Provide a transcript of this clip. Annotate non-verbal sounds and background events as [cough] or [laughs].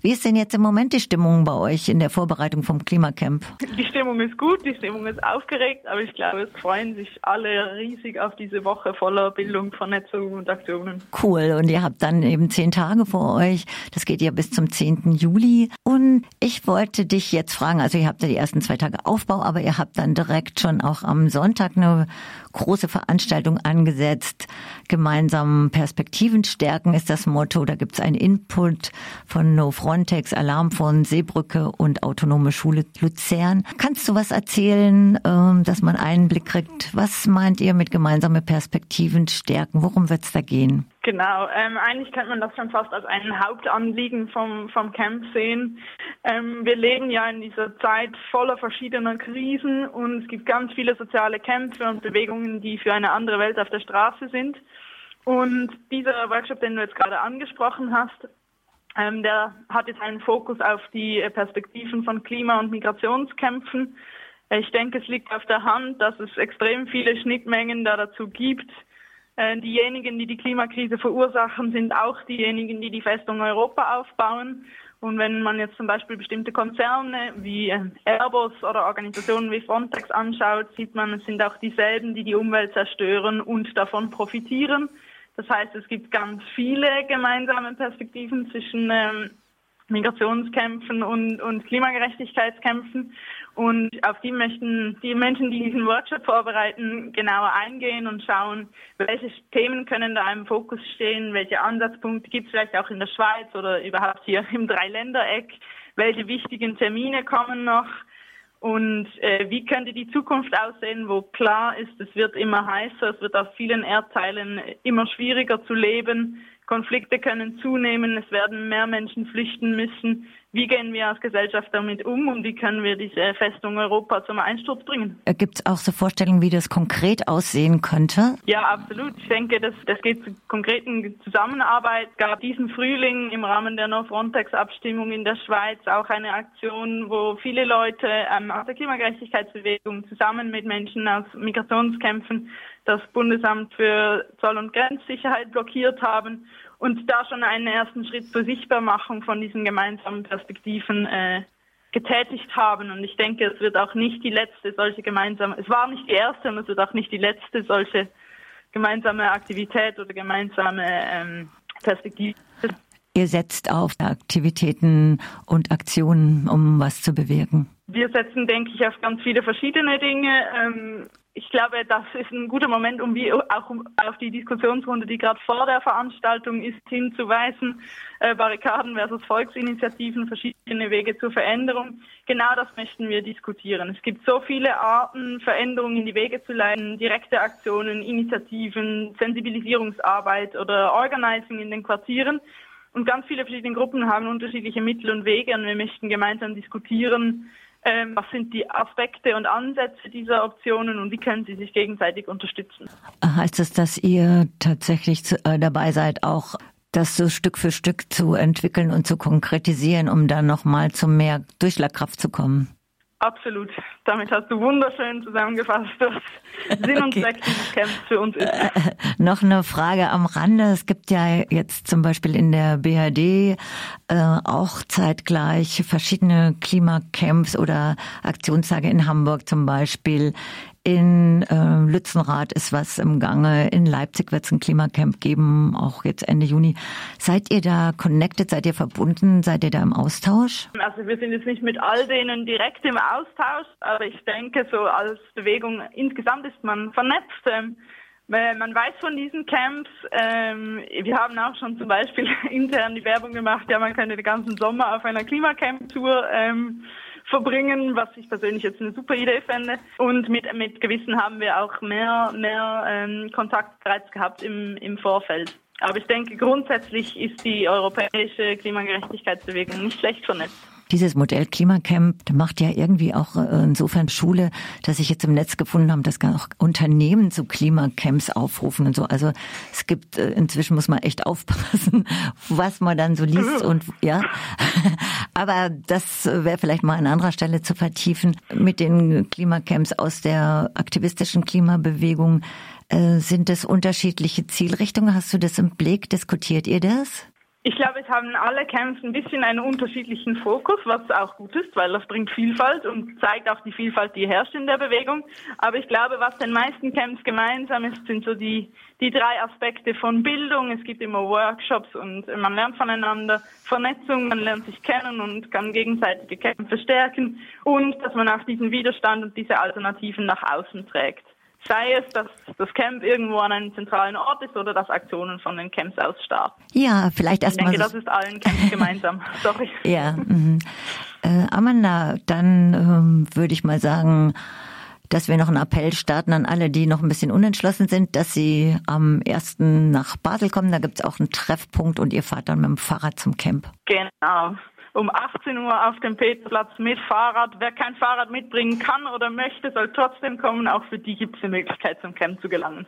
Wie ist denn jetzt im Moment die Stimmung bei euch in der Vorbereitung vom Klimacamp? Die Stimmung ist gut, die Stimmung ist aufgeregt, aber ich glaube, es freuen sich alle riesig auf diese Woche voller Bildung, Vernetzung und Aktionen. Cool. Und ihr habt dann eben zehn Tage vor euch. Das geht ja bis zum 10. Juli. Und ich wollte dich jetzt fragen, also ihr habt ja die ersten zwei Tage Aufbau, aber ihr habt dann direkt schon auch am Sonntag eine große Veranstaltung angesetzt. Gemeinsam Perspektiven stärken ist das Motto. Da gibt's einen Input von No Frontex, Alarm von Seebrücke und Autonome Schule Luzern. Kannst du was erzählen, ähm, dass man einen Blick kriegt? Was meint ihr mit gemeinsame Perspektiven stärken? Worum wird's da gehen? Genau, ähm, eigentlich könnte man das schon fast als ein Hauptanliegen vom, vom Camp sehen. Ähm, wir leben ja in dieser Zeit voller verschiedener Krisen und es gibt ganz viele soziale Kämpfe und Bewegungen, die für eine andere Welt auf der Straße sind. Und dieser Workshop, den du jetzt gerade angesprochen hast, ähm, der hat jetzt einen Fokus auf die Perspektiven von Klima- und Migrationskämpfen. Ich denke, es liegt auf der Hand, dass es extrem viele Schnittmengen da dazu gibt, diejenigen, die die Klimakrise verursachen, sind auch diejenigen, die die Festung Europa aufbauen. Und wenn man jetzt zum Beispiel bestimmte Konzerne wie äh, Airbus oder Organisationen wie Frontex anschaut, sieht man, es sind auch dieselben, die die Umwelt zerstören und davon profitieren. Das heißt, es gibt ganz viele gemeinsame Perspektiven zwischen ähm, Migrationskämpfen und, und Klimagerechtigkeitskämpfen. Und auf die möchten die Menschen, die diesen Workshop vorbereiten, genauer eingehen und schauen, welche Themen können da im Fokus stehen, welche Ansatzpunkte gibt es vielleicht auch in der Schweiz oder überhaupt hier im Dreiländereck, welche wichtigen Termine kommen noch und äh, wie könnte die Zukunft aussehen, wo klar ist, es wird immer heißer, es wird auf vielen Erdteilen immer schwieriger zu leben, Konflikte können zunehmen, es werden mehr Menschen flüchten müssen. Wie gehen wir als Gesellschaft damit um und wie können wir diese Festung Europa zum Einsturz bringen? Gibt es auch so Vorstellungen, wie das konkret aussehen könnte? Ja, absolut. Ich denke, das, das geht zu konkreten Zusammenarbeit. Es gab diesen Frühling im Rahmen der No-Frontex-Abstimmung in der Schweiz auch eine Aktion, wo viele Leute ähm, aus der Klimagerechtigkeitsbewegung zusammen mit Menschen aus Migrationskämpfen das Bundesamt für Zoll- und Grenzsicherheit blockiert haben und da schon einen ersten Schritt zur Sichtbarmachung von diesen gemeinsamen Perspektiven äh, getätigt haben. Und ich denke, es wird auch nicht die letzte solche gemeinsame, es war nicht die erste und es wird auch nicht die letzte solche gemeinsame Aktivität oder gemeinsame ähm, Perspektive. Ihr setzt auf Aktivitäten und Aktionen, um was zu bewirken. Wir setzen, denke ich, auf ganz viele verschiedene Dinge. Ähm, ich glaube, das ist ein guter Moment, um wie auch auf die Diskussionsrunde, die gerade vor der Veranstaltung ist, hinzuweisen. Äh, Barrikaden versus Volksinitiativen, verschiedene Wege zur Veränderung. Genau das möchten wir diskutieren. Es gibt so viele Arten, Veränderungen in die Wege zu leiten, direkte Aktionen, Initiativen, Sensibilisierungsarbeit oder Organizing in den Quartieren. Und ganz viele verschiedene Gruppen haben unterschiedliche Mittel und Wege und wir möchten gemeinsam diskutieren, ähm, was sind die Aspekte und Ansätze dieser Optionen und wie können sie sich gegenseitig unterstützen. Heißt es, dass ihr tatsächlich äh, dabei seid, auch das so Stück für Stück zu entwickeln und zu konkretisieren, um dann nochmal zu mehr Durchschlagkraft zu kommen? Absolut. Damit hast du wunderschön zusammengefasst, was [laughs] Sinn und Zweck dieses Camps für uns ist. Äh, noch eine Frage am Rande. Es gibt ja jetzt zum Beispiel in der BRD äh, auch zeitgleich verschiedene Klimacamps oder Aktionstage in Hamburg zum Beispiel. In äh, Lützenrath ist was im Gange. In Leipzig wird es ein Klimacamp geben, auch jetzt Ende Juni. Seid ihr da connected? Seid ihr verbunden? Seid ihr da im Austausch? Also wir sind jetzt nicht mit all denen direkt im Austausch, aber ich denke, so als Bewegung insgesamt ist man vernetzt. Ähm, man weiß von diesen Camps, ähm, wir haben auch schon zum Beispiel [laughs] intern die Werbung gemacht, ja, man könnte den ganzen Sommer auf einer Klimacamp-Tour ähm, verbringen, was ich persönlich jetzt eine super Idee fände. Und mit, mit Gewissen haben wir auch mehr, mehr ähm, Kontakt bereits gehabt im, im Vorfeld. Aber ich denke, grundsätzlich ist die europäische Klimagerechtigkeitsbewegung nicht schlecht vernetzt. Dieses Modell Klimacamp macht ja irgendwie auch äh, insofern Schule, dass ich jetzt im Netz gefunden habe, dass auch Unternehmen zu Klimacamps aufrufen und so. Also es gibt äh, inzwischen muss man echt [laughs] aufpassen, was man dann so liest und ja. [laughs] Aber das wäre vielleicht mal an anderer Stelle zu vertiefen mit den Klimacamps aus der aktivistischen Klimabewegung. Äh, sind das unterschiedliche Zielrichtungen? Hast du das im Blick? Diskutiert ihr das? Ich glaube, es haben alle Camps ein bisschen einen unterschiedlichen Fokus, was auch gut ist, weil das bringt Vielfalt und zeigt auch die Vielfalt, die herrscht in der Bewegung. Aber ich glaube, was den meisten Camps gemeinsam ist, sind so die, die drei Aspekte von Bildung. Es gibt immer Workshops und man lernt voneinander, Vernetzung, man lernt sich kennen und kann gegenseitige Kämpfe stärken und dass man auch diesen Widerstand und diese Alternativen nach außen trägt. Sei es, dass das Camp irgendwo an einem zentralen Ort ist oder dass Aktionen von den Camps aus starten. Ja, vielleicht erstmal. Ich denke, das ist allen Camps [laughs] gemeinsam. Sorry. Ja. Mhm. Äh, Amanda, dann ähm, würde ich mal sagen, dass wir noch einen Appell starten an alle, die noch ein bisschen unentschlossen sind, dass sie am ersten nach Basel kommen. Da gibt es auch einen Treffpunkt und ihr fahrt dann mit dem Fahrrad zum Camp. Genau um 18 Uhr auf dem Peterplatz mit Fahrrad. Wer kein Fahrrad mitbringen kann oder möchte, soll trotzdem kommen. Auch für die gibt es die Möglichkeit, zum Camp zu gelangen.